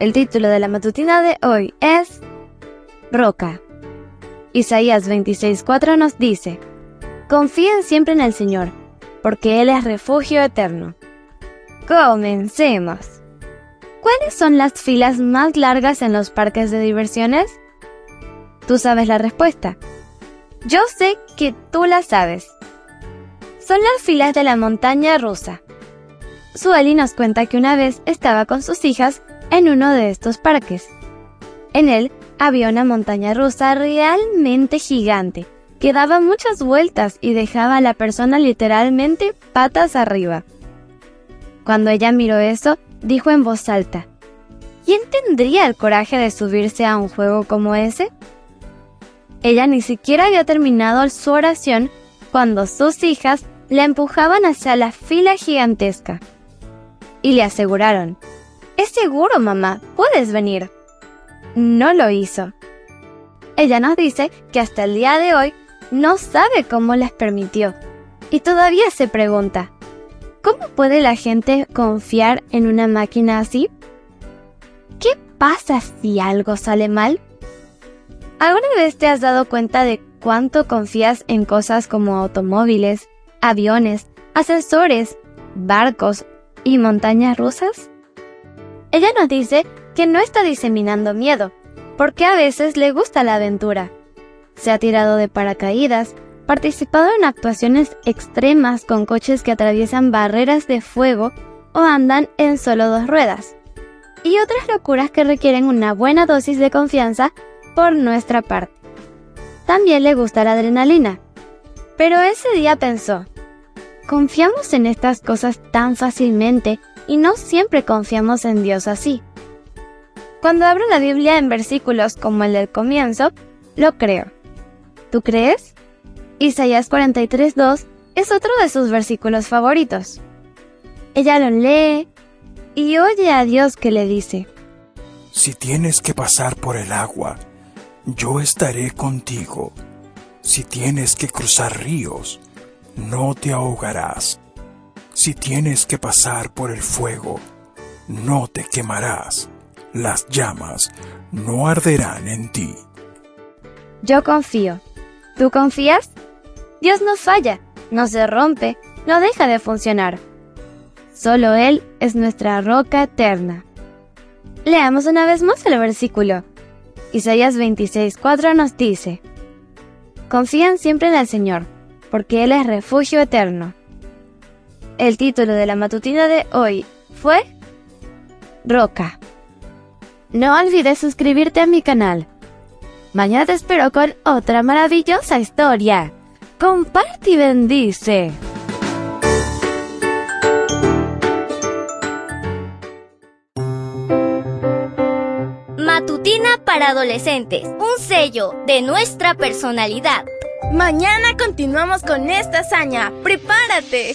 El título de la matutina de hoy es Roca. Isaías 26:4 nos dice, Confíen siempre en el Señor, porque Él es refugio eterno. Comencemos. ¿Cuáles son las filas más largas en los parques de diversiones? Tú sabes la respuesta. Yo sé que tú la sabes. Son las filas de la montaña rusa. Sueli nos cuenta que una vez estaba con sus hijas en uno de estos parques. En él había una montaña rusa realmente gigante, que daba muchas vueltas y dejaba a la persona literalmente patas arriba. Cuando ella miró eso, dijo en voz alta, ¿quién tendría el coraje de subirse a un juego como ese? Ella ni siquiera había terminado su oración cuando sus hijas la empujaban hacia la fila gigantesca. Y le aseguraron, es seguro, mamá, puedes venir. No lo hizo. Ella nos dice que hasta el día de hoy no sabe cómo les permitió. Y todavía se pregunta, ¿cómo puede la gente confiar en una máquina así? ¿Qué pasa si algo sale mal? ¿Alguna vez te has dado cuenta de cuánto confías en cosas como automóviles, aviones, ascensores, barcos y montañas rusas? Ella nos dice que no está diseminando miedo, porque a veces le gusta la aventura. Se ha tirado de paracaídas, participado en actuaciones extremas con coches que atraviesan barreras de fuego o andan en solo dos ruedas, y otras locuras que requieren una buena dosis de confianza por nuestra parte. También le gusta la adrenalina, pero ese día pensó, confiamos en estas cosas tan fácilmente y no siempre confiamos en Dios así. Cuando abro la Biblia en versículos como el del comienzo, lo creo. ¿Tú crees? Isaías 43.2 es otro de sus versículos favoritos. Ella lo lee y oye a Dios que le dice, Si tienes que pasar por el agua, yo estaré contigo. Si tienes que cruzar ríos, no te ahogarás. Si tienes que pasar por el fuego, no te quemarás. Las llamas no arderán en ti. Yo confío. ¿Tú confías? Dios no falla, no se rompe, no deja de funcionar. Solo Él es nuestra roca eterna. Leamos una vez más el versículo. Isaías 26:4 nos dice, Confían siempre en el Señor, porque Él es refugio eterno. El título de la matutina de hoy fue Roca. No olvides suscribirte a mi canal. Mañana te espero con otra maravillosa historia. Comparte y bendice. Matutina para adolescentes, un sello de nuestra personalidad. Mañana continuamos con esta hazaña. ¡Prepárate!